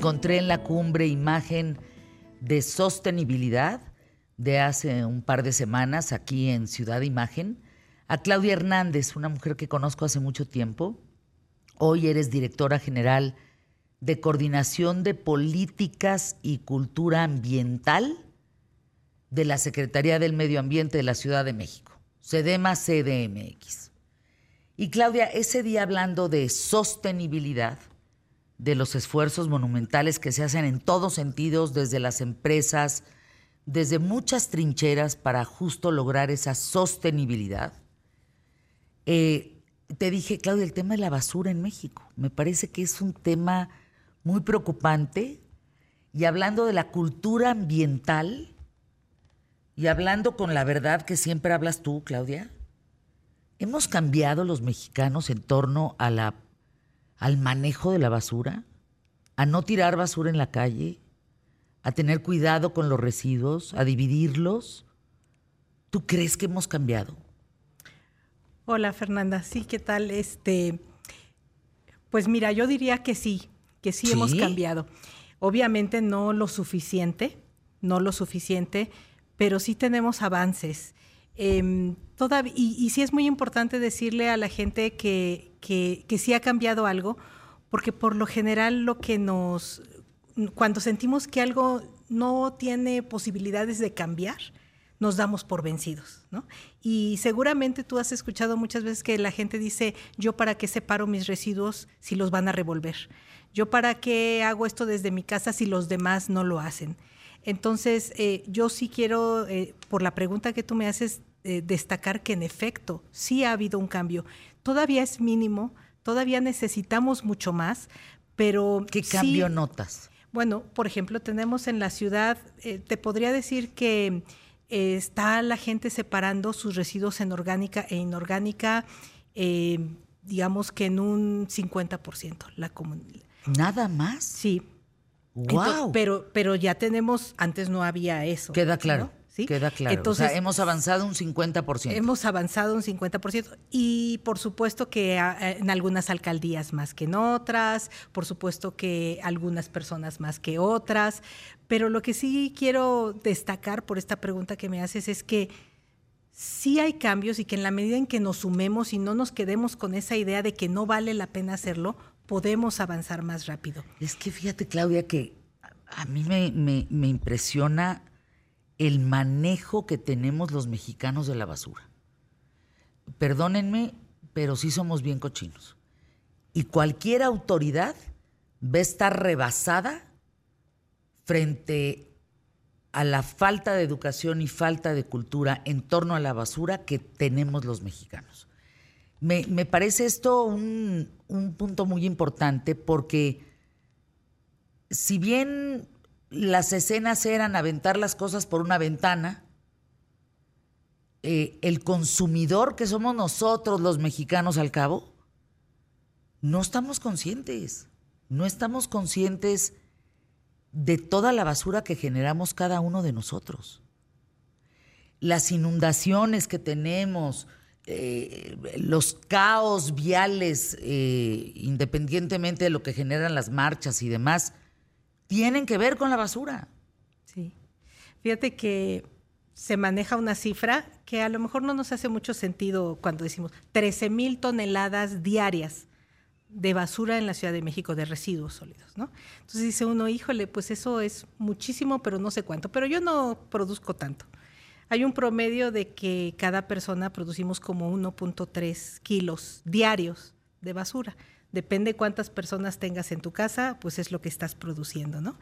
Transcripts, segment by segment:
encontré en la cumbre imagen de sostenibilidad de hace un par de semanas aquí en Ciudad Imagen a Claudia Hernández, una mujer que conozco hace mucho tiempo. Hoy eres directora general de Coordinación de Políticas y Cultura Ambiental de la Secretaría del Medio Ambiente de la Ciudad de México, SEDEMA CDMX. Y Claudia, ese día hablando de sostenibilidad, de los esfuerzos monumentales que se hacen en todos sentidos, desde las empresas, desde muchas trincheras para justo lograr esa sostenibilidad. Eh, te dije, Claudia, el tema de la basura en México. Me parece que es un tema muy preocupante. Y hablando de la cultura ambiental, y hablando con la verdad que siempre hablas tú, Claudia, hemos cambiado los mexicanos en torno a la al manejo de la basura, a no tirar basura en la calle, a tener cuidado con los residuos, a dividirlos. ¿Tú crees que hemos cambiado? Hola Fernanda, sí, ¿qué tal? Este, pues mira, yo diría que sí, que sí, hemos cambiado. Obviamente no lo suficiente, no lo suficiente, pero sí tenemos avances. Em, y, sí es muy importante decirle a la gente que, que, sí ha cambiado algo, porque por lo general lo que nos, cuando sentimos que algo no tiene posibilidades de cambiar, nos damos por vencidos, ¿no? Y seguramente tú has escuchado muchas veces que la gente dice, yo para qué separo mis residuos si los van a revolver, yo para qué hago esto desde mi casa si los demás no lo hacen. Entonces, eh, yo sí quiero, eh, por la pregunta que tú me haces, eh, destacar que en efecto sí ha habido un cambio. Todavía es mínimo, todavía necesitamos mucho más, pero... ¿Qué cambio notas? Bueno, por ejemplo, tenemos en la ciudad, eh, te podría decir que eh, está la gente separando sus residuos en orgánica e inorgánica, digamos que en un 50%. La ¿Nada más? Sí. Wow. pero, pero ya tenemos, antes no había eso. Queda claro. Queda claro. Entonces, hemos avanzado un 50%. Hemos avanzado un 50%. Y por supuesto que en algunas alcaldías más que en otras, por supuesto que algunas personas más que otras. Pero lo que sí quiero destacar por esta pregunta que me haces es que sí hay cambios y que en la medida en que nos sumemos y no nos quedemos con esa idea de que no vale la pena hacerlo, podemos avanzar más rápido. Es que fíjate, Claudia, que a mí me, me impresiona el manejo que tenemos los mexicanos de la basura. Perdónenme, pero sí somos bien cochinos. Y cualquier autoridad va a estar rebasada frente a la falta de educación y falta de cultura en torno a la basura que tenemos los mexicanos. Me, parece esto un, un punto muy importante porque si bien las escenas eran aventar las cosas por una ventana. Eh, el consumidor que somos nosotros los mexicanos al cabo, no estamos conscientes, no estamos conscientes de toda la basura que generamos cada uno de nosotros. Las inundaciones que tenemos, eh, los caos viales, eh, independientemente de lo que generan las marchas y demás, tienen que ver con la basura. Sí. Fíjate que se maneja una cifra que a lo mejor no nos hace mucho sentido cuando decimos 13 mil toneladas diarias de basura en la Ciudad de México, de residuos sólidos, ¿no? Entonces dice uno, híjole, pues eso es muchísimo, pero no sé cuánto, pero yo no produzco tanto. Hay un promedio de que cada persona producimos como 1.3 kilos diarios de basura depende cuántas personas tengas en tu casa, pues es lo que estás produciendo, ¿no?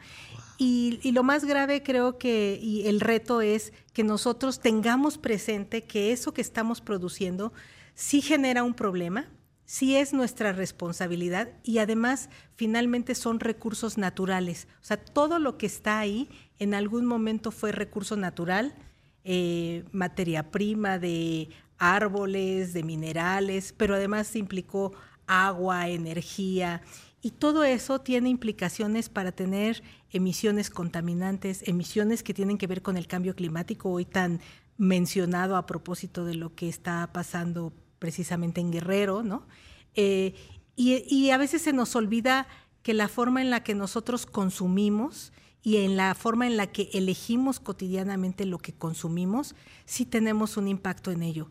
Y, lo más grave creo que, y el reto es que nosotros tengamos presente que eso que estamos produciendo sí genera un problema, sí es nuestra responsabilidad y además finalmente son recursos naturales. O sea, todo lo que está ahí en algún momento fue recurso natural, eh, materia prima de árboles, de minerales, pero además implicó agua, energía, y todo eso tiene implicaciones para tener emisiones contaminantes, emisiones que tienen que ver con el cambio climático, hoy tan mencionado a propósito de lo que está pasando precisamente en Guerrero, ¿no? Eh, y, a veces se nos olvida que la forma en la que nosotros consumimos y en la forma en la que elegimos cotidianamente lo que consumimos, sí tenemos un impacto en ello.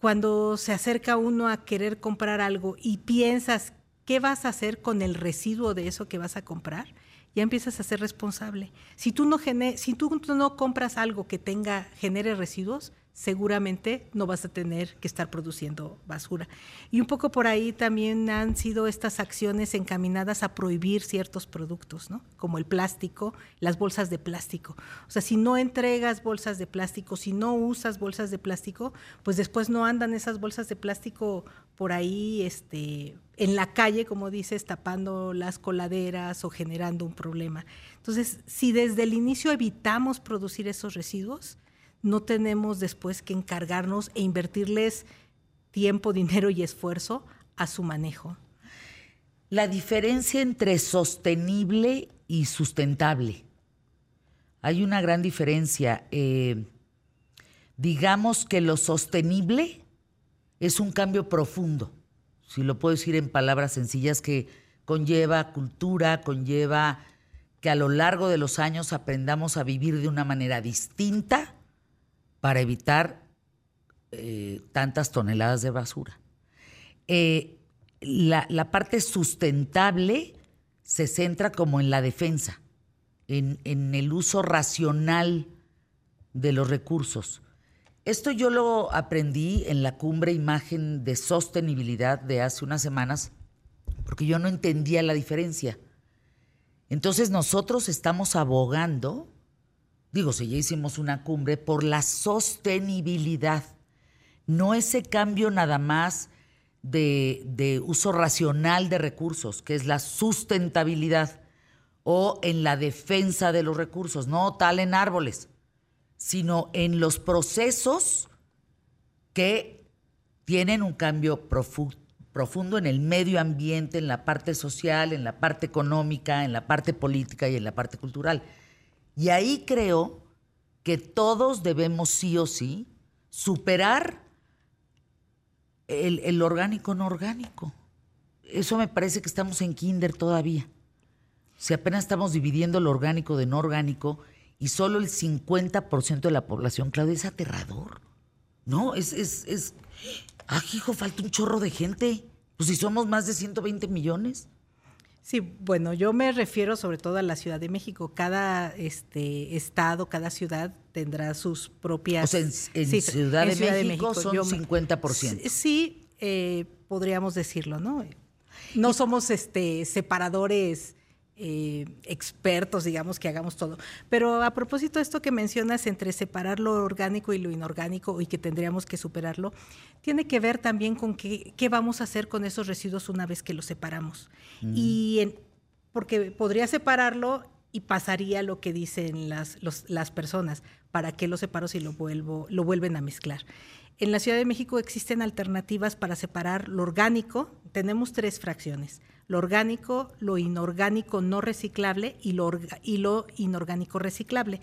Cuando se acerca uno a querer comprar algo y piensas qué vas a hacer con el residuo de eso que vas a comprar, ya empiezas a ser responsable. Si tú no, si tú no compras algo que tenga, genere residuos, seguramente no vas a tener que estar produciendo basura. Y un poco por ahí también han sido estas acciones encaminadas a prohibir ciertos productos, como el plástico, las bolsas de plástico. O sea, si no entregas bolsas de plástico, si no usas bolsas de plástico, pues después no andan esas bolsas de plástico por ahí este, en la calle, como dices, tapando las coladeras o generando un problema. Entonces, si desde el inicio evitamos producir esos residuos, no tenemos después que encargarnos e invertirles tiempo, dinero y esfuerzo a su manejo. La diferencia entre sostenible y sustentable. Hay una gran diferencia. Eh, digamos que lo sostenible es un cambio profundo, si lo puedo decir en palabras sencillas, que conlleva cultura, conlleva que a lo largo de los años aprendamos a vivir de una manera distinta para evitar eh, tantas toneladas de basura. Eh, la, parte sustentable se centra como en la defensa, en, en, el uso racional de los recursos. Esto yo lo aprendí en la cumbre imagen de sostenibilidad de hace unas semanas, porque yo no entendía la diferencia. Entonces nosotros estamos abogando digo, si ya hicimos una cumbre, por la sostenibilidad, no ese cambio nada más de, uso racional de recursos, que es la sustentabilidad, o en la defensa de los recursos, no tal en árboles, sino en los procesos que tienen un cambio profundo en el medio ambiente, en la parte social, en la parte económica, en la parte política y en la parte cultural. Y ahí creo que todos debemos sí o sí superar el, orgánico no orgánico. Eso me parece que estamos en kinder todavía. Si apenas estamos dividiendo lo orgánico de no orgánico y solo el 50% de la población, Claudia, es aterrador. No, es, es, es, ah, hijo, falta un chorro de gente. Pues si somos más de 120 millones. Sí, bueno, yo me refiero sobre todo a la Ciudad de México. Cada este estado, cada ciudad tendrá sus propias. O sea, en, Ciudad, de, México son 50%. Sí, eh, podríamos decirlo, ¿no? No somos este separadores eh, expertos, digamos, que hagamos todo. Pero a propósito de esto que mencionas entre separar lo orgánico y lo inorgánico y que tendríamos que superarlo, tiene que ver también con qué, qué vamos a hacer con esos residuos una vez que los separamos. Mm. Y porque podría separarlo y pasaría lo que dicen las, las personas, ¿para qué lo separo si lo, vuelvo, lo vuelven a mezclar? En la Ciudad de México existen alternativas para separar lo orgánico. Tenemos tres fracciones lo orgánico, lo inorgánico no reciclable y lo, y lo inorgánico reciclable.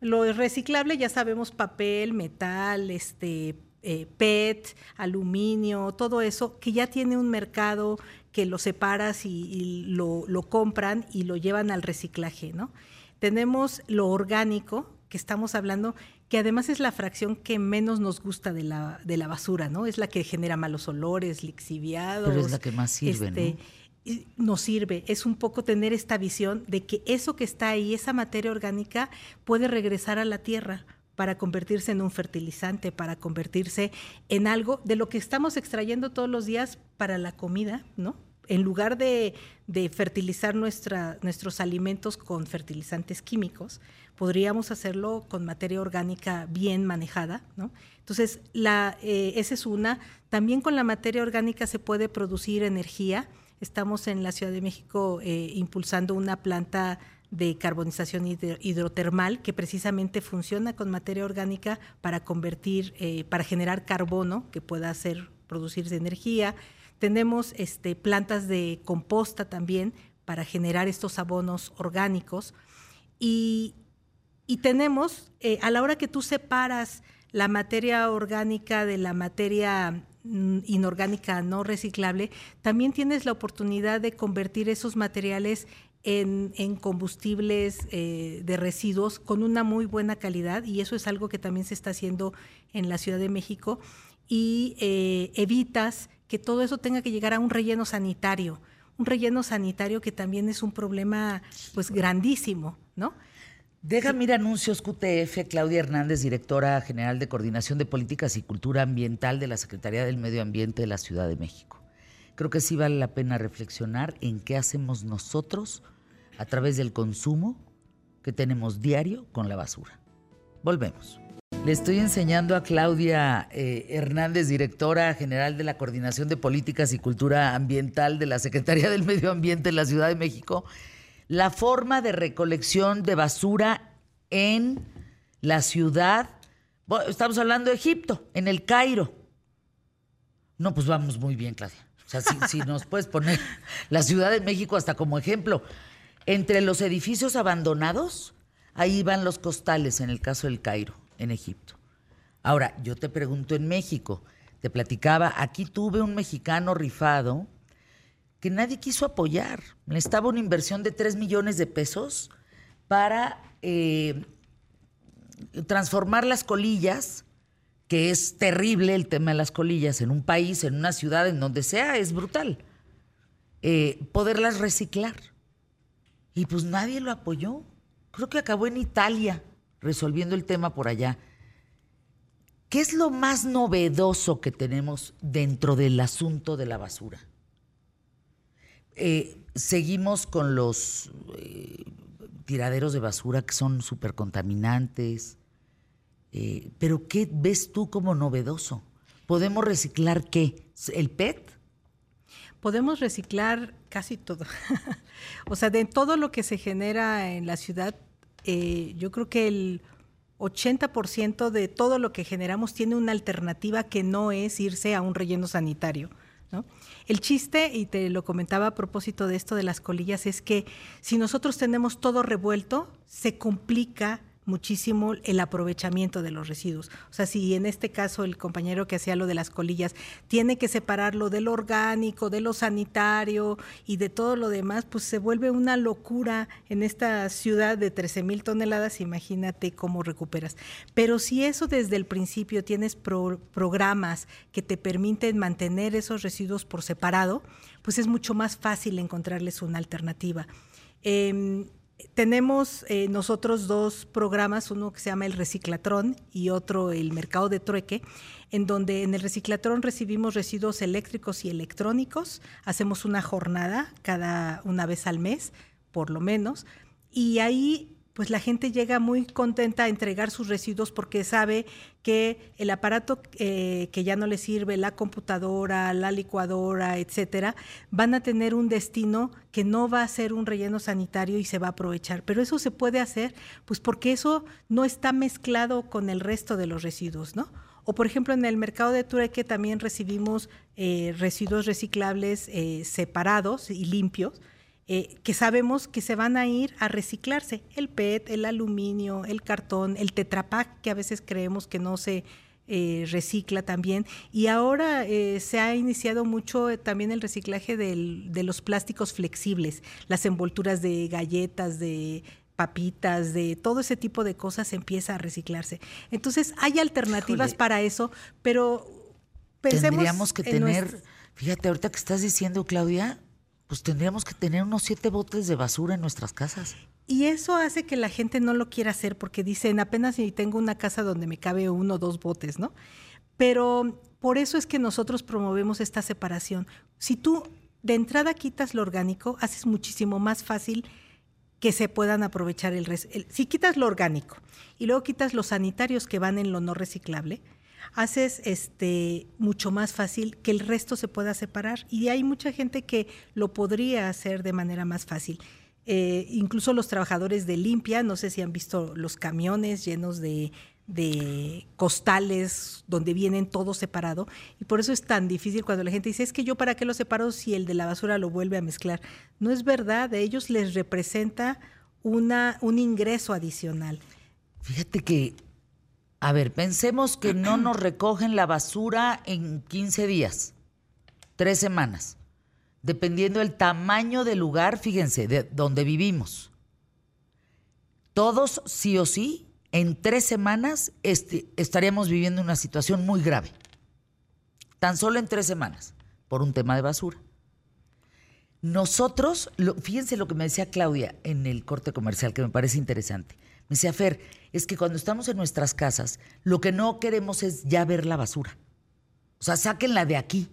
Lo reciclable ya sabemos papel, metal, este, eh, PET, aluminio, todo eso, que ya tiene un mercado que lo separas y, lo, compran y lo llevan al reciclaje, ¿no? Tenemos lo orgánico, que estamos hablando, que además es la fracción que menos nos gusta de la, de la basura, ¿no? Es la que genera malos olores, lixiviados. Pero es la que más sirve, este, nos sirve, es un poco tener esta visión de que eso que está ahí, esa materia orgánica, puede regresar a la tierra para convertirse en un fertilizante, para convertirse en algo de lo que estamos extrayendo todos los días para la comida, ¿no? En lugar de, fertilizar nuestros alimentos con fertilizantes químicos, podríamos hacerlo con materia orgánica bien manejada, ¿no? Entonces, eh, esa es una. También con la materia orgánica se puede producir energía Estamos en la Ciudad de México eh, impulsando una planta de carbonización hidrotermal que precisamente funciona con materia orgánica para convertir, eh, para generar carbono que pueda hacer producirse energía. Tenemos este, plantas de composta también para generar estos abonos orgánicos. Y, tenemos, eh, a la hora que tú separas la materia orgánica de la materia mm, inorgánica no reciclable, también tienes la oportunidad de convertir esos materiales en, combustibles eh, de residuos con una muy buena calidad y eso es algo que también se está haciendo en la Ciudad de México y eh, evitas que todo eso tenga que llegar a un relleno sanitario, un relleno sanitario que también es un problema pues grandísimo, ¿no? Déjame ir anuncios QTF, Claudia Hernández, directora general de Coordinación de Políticas y Cultura Ambiental de la Secretaría del Medio Ambiente de la Ciudad de México. Creo que sí vale la pena reflexionar en qué hacemos nosotros a través del consumo que tenemos diario con la basura. Volvemos. Le estoy enseñando a Claudia eh, Hernández, directora general de la Coordinación de Políticas y Cultura Ambiental de la Secretaría del Medio Ambiente de la Ciudad de México, la forma de recolección de basura en la ciudad. estamos hablando de Egipto, en el Cairo. No, pues vamos muy bien, Claudia. O sea, si, si nos puedes poner la Ciudad de México hasta como ejemplo. Entre los edificios abandonados, ahí van los costales en el caso del Cairo en Egipto. Ahora, yo te pregunto en México, te platicaba, aquí tuve un mexicano rifado que nadie quiso apoyar. Necesitaba una inversión de 3 millones de pesos para eh, transformar las colillas, que es terrible el tema de las colillas en un país, en una ciudad, en donde sea, es brutal. Eh, poderlas reciclar. Y pues nadie lo apoyó. Creo que acabó en Italia resolviendo el tema por allá. ¿Qué es lo más novedoso que tenemos dentro del asunto de la basura? Eh, seguimos con los eh, tiraderos de basura que son súper contaminantes, eh, pero ¿qué ves tú como novedoso? ¿Podemos reciclar qué? ¿El PET? Podemos reciclar casi todo. o sea, de todo lo que se genera en la ciudad, eh, yo creo que el 80% de todo lo que generamos tiene una alternativa que no es irse a un relleno sanitario. El chiste, y te lo comentaba a propósito de esto de las colillas, es que si nosotros tenemos todo revuelto, se complica muchísimo el aprovechamiento de los residuos. O sea, si en este caso el compañero que hacía lo de las colillas tiene que separarlo de lo orgánico, de lo sanitario y de todo lo demás, pues se vuelve una locura en esta ciudad de 13 mil toneladas, imagínate cómo recuperas. Pero si eso desde el principio tienes programas que te permiten mantener esos residuos por separado, pues es mucho más fácil encontrarles una alternativa. Em, tenemos eh, nosotros dos programas, uno que se llama el Reciclatrón y otro el Mercado de Trueque, en donde en el Reciclatrón recibimos residuos eléctricos y electrónicos, hacemos una jornada cada una vez al mes, por lo menos, y ahí pues la gente llega muy contenta a entregar sus residuos porque sabe que el aparato eh, que ya no le sirve, la computadora, la licuadora, etcétera, van a tener un destino que no va a ser un relleno sanitario y se va a aprovechar. Pero eso se puede hacer, pues porque eso no está mezclado con el resto de los residuos, ¿no? O por ejemplo en el mercado de Tureque también recibimos eh, residuos reciclables eh, separados y limpios eh, que sabemos que se van a ir a reciclarse. El PET, el aluminio, el cartón, el tetrapac, que a veces creemos que no se eh, recicla también. Y ahora eh, se ha iniciado mucho también el reciclaje de los plásticos flexibles, las envolturas de galletas, de papitas, de todo ese tipo de cosas empieza a reciclarse. Entonces hay alternativas para eso, pero pensemos tendríamos que tener, fíjate ahorita que estás diciendo Claudia, pues tendríamos que tener unos siete botes de basura en nuestras casas. Y eso hace que la gente no lo quiera hacer porque dicen, apenas si tengo una casa donde me cabe uno o dos botes, ¿no? Pero por eso es que nosotros promovemos esta separación. Si tú de entrada quitas lo orgánico, haces muchísimo más fácil que se puedan aprovechar el, el si quitas lo orgánico y luego quitas los sanitarios que van en lo no reciclable, haces este mucho más fácil que el resto se pueda separar. Y hay mucha gente que lo podría hacer de manera más fácil. Eh, incluso los trabajadores de limpia, no sé si han visto los camiones llenos de, costales donde vienen todo separado y por eso es tan difícil cuando la gente dice es que yo para qué lo separo si el de la basura lo vuelve a mezclar. No es verdad, a ellos les representa una, un ingreso adicional. Fíjate que A ver, pensemos que no nos recogen la basura en 15 días, tres semanas, dependiendo del tamaño del lugar, fíjense, de donde vivimos. Todos, sí o sí, en tres semanas este, estaríamos viviendo una situación muy grave. Tan solo en tres semanas, por un tema de basura. Nosotros, fíjense lo que me decía Claudia en el corte comercial, que me parece interesante. Me decía, Fer, es que cuando estamos en nuestras casas, lo que no queremos es ya ver la basura. O sea, sáquenla de aquí,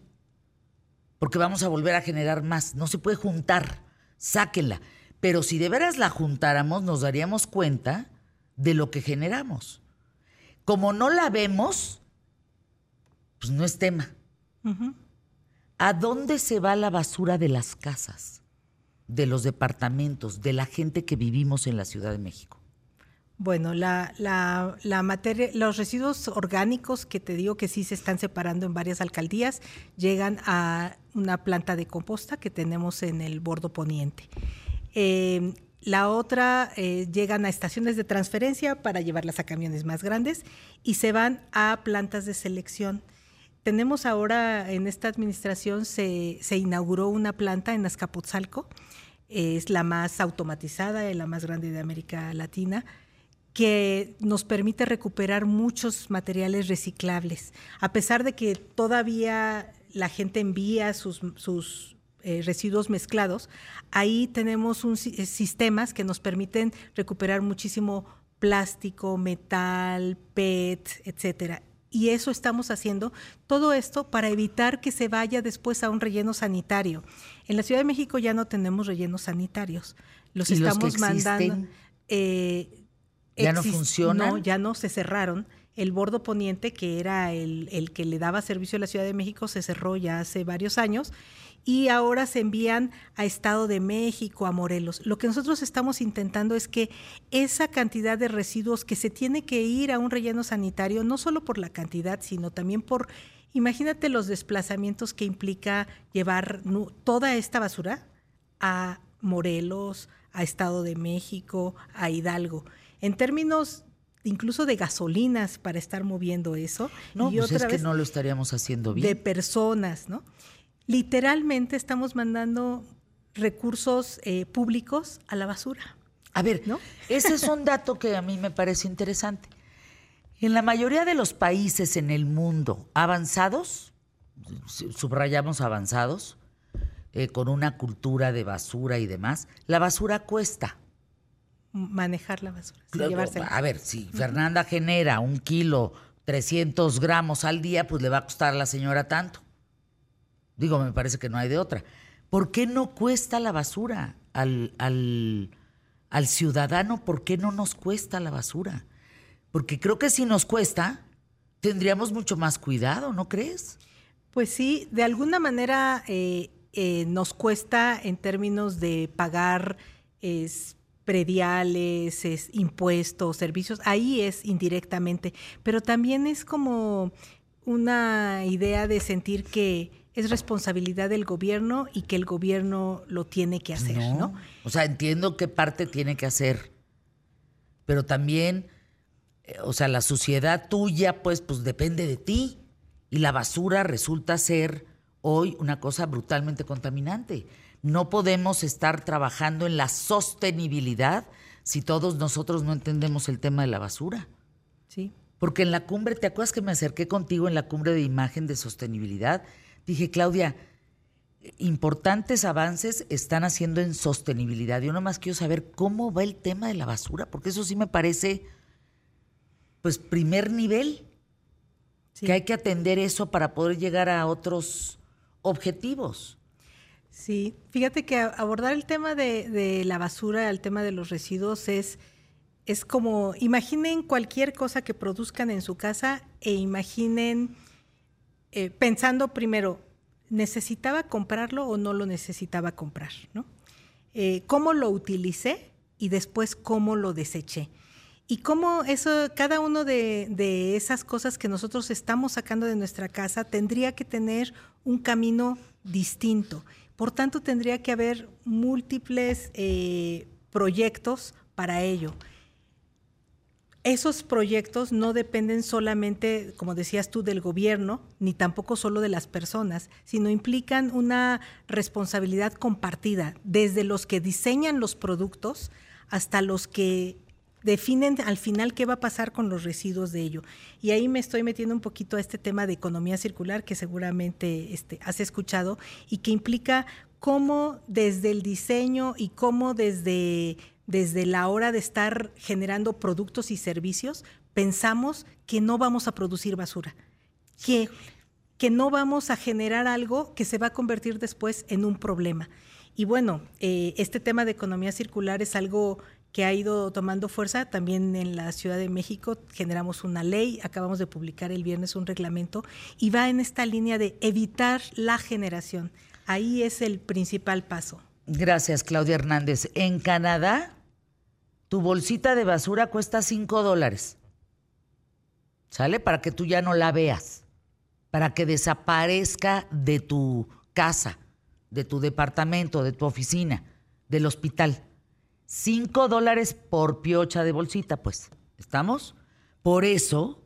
porque vamos a volver a generar más. No se puede juntar, sáquenla. Pero si de veras la juntáramos, nos daríamos cuenta de lo que generamos. Como no la vemos, pues no es tema. ¿A dónde se va la basura de las casas, de los departamentos, de la gente que vivimos en la Ciudad de México? Bueno, la, la, materia, los residuos orgánicos que te digo que sí se están separando en varias alcaldías llegan a una planta de composta que tenemos en el bordo poniente. Eh, la otra eh, llegan a estaciones de transferencia para llevarlas a camiones más grandes y se van a plantas de selección tenemos ahora en esta administración, se, inauguró una planta en Azcapotzalco, es la más automatizada y la más grande de América Latina, que nos permite recuperar muchos materiales reciclables. A pesar de que todavía la gente envía sus, eh, residuos mezclados, ahí tenemos un, sistemas que nos permiten recuperar muchísimo plástico, metal, PET, etcétera y eso estamos haciendo. Todo esto para evitar que se vaya después a un relleno sanitario. En la Ciudad de México ya no tenemos rellenos sanitarios. Los estamos mandando. Eh, ¿Ya no funcionan? No, ya no, se cerraron. El bordo poniente, que era el, el que le daba servicio a la Ciudad de México, se cerró ya hace varios años y ahora se envían a Estado de México, a Morelos. Lo que nosotros estamos intentando es que esa cantidad de residuos que se tiene que ir a un relleno sanitario, no solo por la cantidad, sino también por, imagínate los desplazamientos que implica llevar toda esta basura a Morelos, a Estado de México, a Hidalgo. En términos incluso de gasolinas para estar moviendo eso. No, y pues es que no lo estaríamos haciendo bien. De personas, ¿no? literalmente estamos mandando recursos eh, públicos a la basura. A ver, ese es un dato que a mí me parece interesante. En la mayoría de los países en el mundo avanzados, subrayamos avanzados, eh, con una cultura de basura y demás, la basura cuesta. Manejar la basura. A ver, si Fernanda genera un kilo, 300 gramos al día, pues le va a costar a la señora tanto. Digo, me parece que no hay de otra. ¿Por qué no cuesta la basura al, al, ciudadano? ¿Por qué no nos cuesta la basura? Porque creo que si nos cuesta, tendríamos mucho más cuidado, ¿no crees? Pues sí, de alguna manera eh, eh, nos cuesta en términos de pagar prediales, impuestos, servicios, ahí es indirectamente, pero también es como una idea de sentir que es responsabilidad del gobierno y que el gobierno lo tiene que hacer, ¿no? O sea, entiendo qué parte tiene que hacer, pero también, eh, o sea, la sociedad tuya, pues, pues depende de ti. Y la basura resulta ser hoy una cosa brutalmente contaminante. No podemos estar trabajando en la sostenibilidad si todos nosotros no entendemos el tema de la basura. Sí. Porque en la cumbre, ¿te acuerdas que me acerqué contigo en la cumbre de imagen de sostenibilidad? Dije, Claudia, importantes avances están haciendo en sostenibilidad. Yo nomás quiero saber cómo va el tema de la basura, porque eso sí me parece, pues, primer nivel. Que hay que atender eso para poder llegar a otros objetivos. Sí, fíjate que abordar el tema de, la basura, el tema de los residuos es, es como, imaginen cualquier cosa que produzcan en su casa e imaginen eh, pensando primero, ¿necesitaba comprarlo o no lo necesitaba comprar? ¿no? Eh, ¿Cómo lo utilicé y después cómo lo deseché? Y cómo eso, cada una de, esas cosas que nosotros estamos sacando de nuestra casa tendría que tener un camino distinto. Por tanto, tendría que haber múltiples eh, proyectos para ello. esos proyectos no dependen solamente, como decías tú, del gobierno, ni tampoco solo de las personas, sino implican una responsabilidad compartida, desde los que diseñan los productos hasta los que definen al final qué va a pasar con los residuos de ello. Y ahí me estoy metiendo un poquito a este tema de economía circular que seguramente este, has escuchado y que implica cómo desde el diseño y cómo desde desde la hora de estar generando productos y servicios, pensamos que no vamos a producir basura, que, que no vamos a generar algo que se va a convertir después en un problema. Y bueno, eh, este tema de economía circular es algo que ha ido tomando fuerza. También en la Ciudad de México generamos una ley, acabamos de publicar el viernes un reglamento y va en esta línea de evitar la generación. Ahí es el principal paso. Gracias, Claudia Hernández. En Canadá, tu bolsita de basura cuesta 5 dólares. ¿Sale? Para que tú ya no la veas. Para que desaparezca de tu casa, de tu departamento, de tu oficina, del hospital. 5 dólares por piocha de bolsita, pues. ¿Estamos? Por eso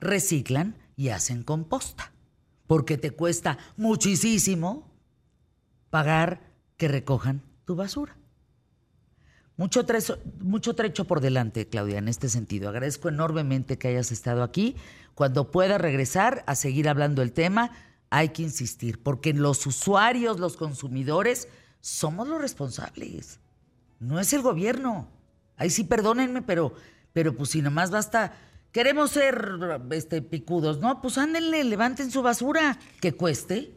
reciclan y hacen composta. Porque te cuesta muchísimo pagar que recojan tu basura. Mucho trecho, mucho trecho por delante, Claudia, en este sentido. Agradezco enormemente que hayas estado aquí. Cuando pueda regresar a seguir hablando del tema, hay que insistir, porque los usuarios, los consumidores, somos los responsables. No es el gobierno. Ahí sí, perdónenme, pero, pero pues si nomás basta. Queremos ser este, picudos, ¿no? Pues ándenle, levanten su basura, que cueste.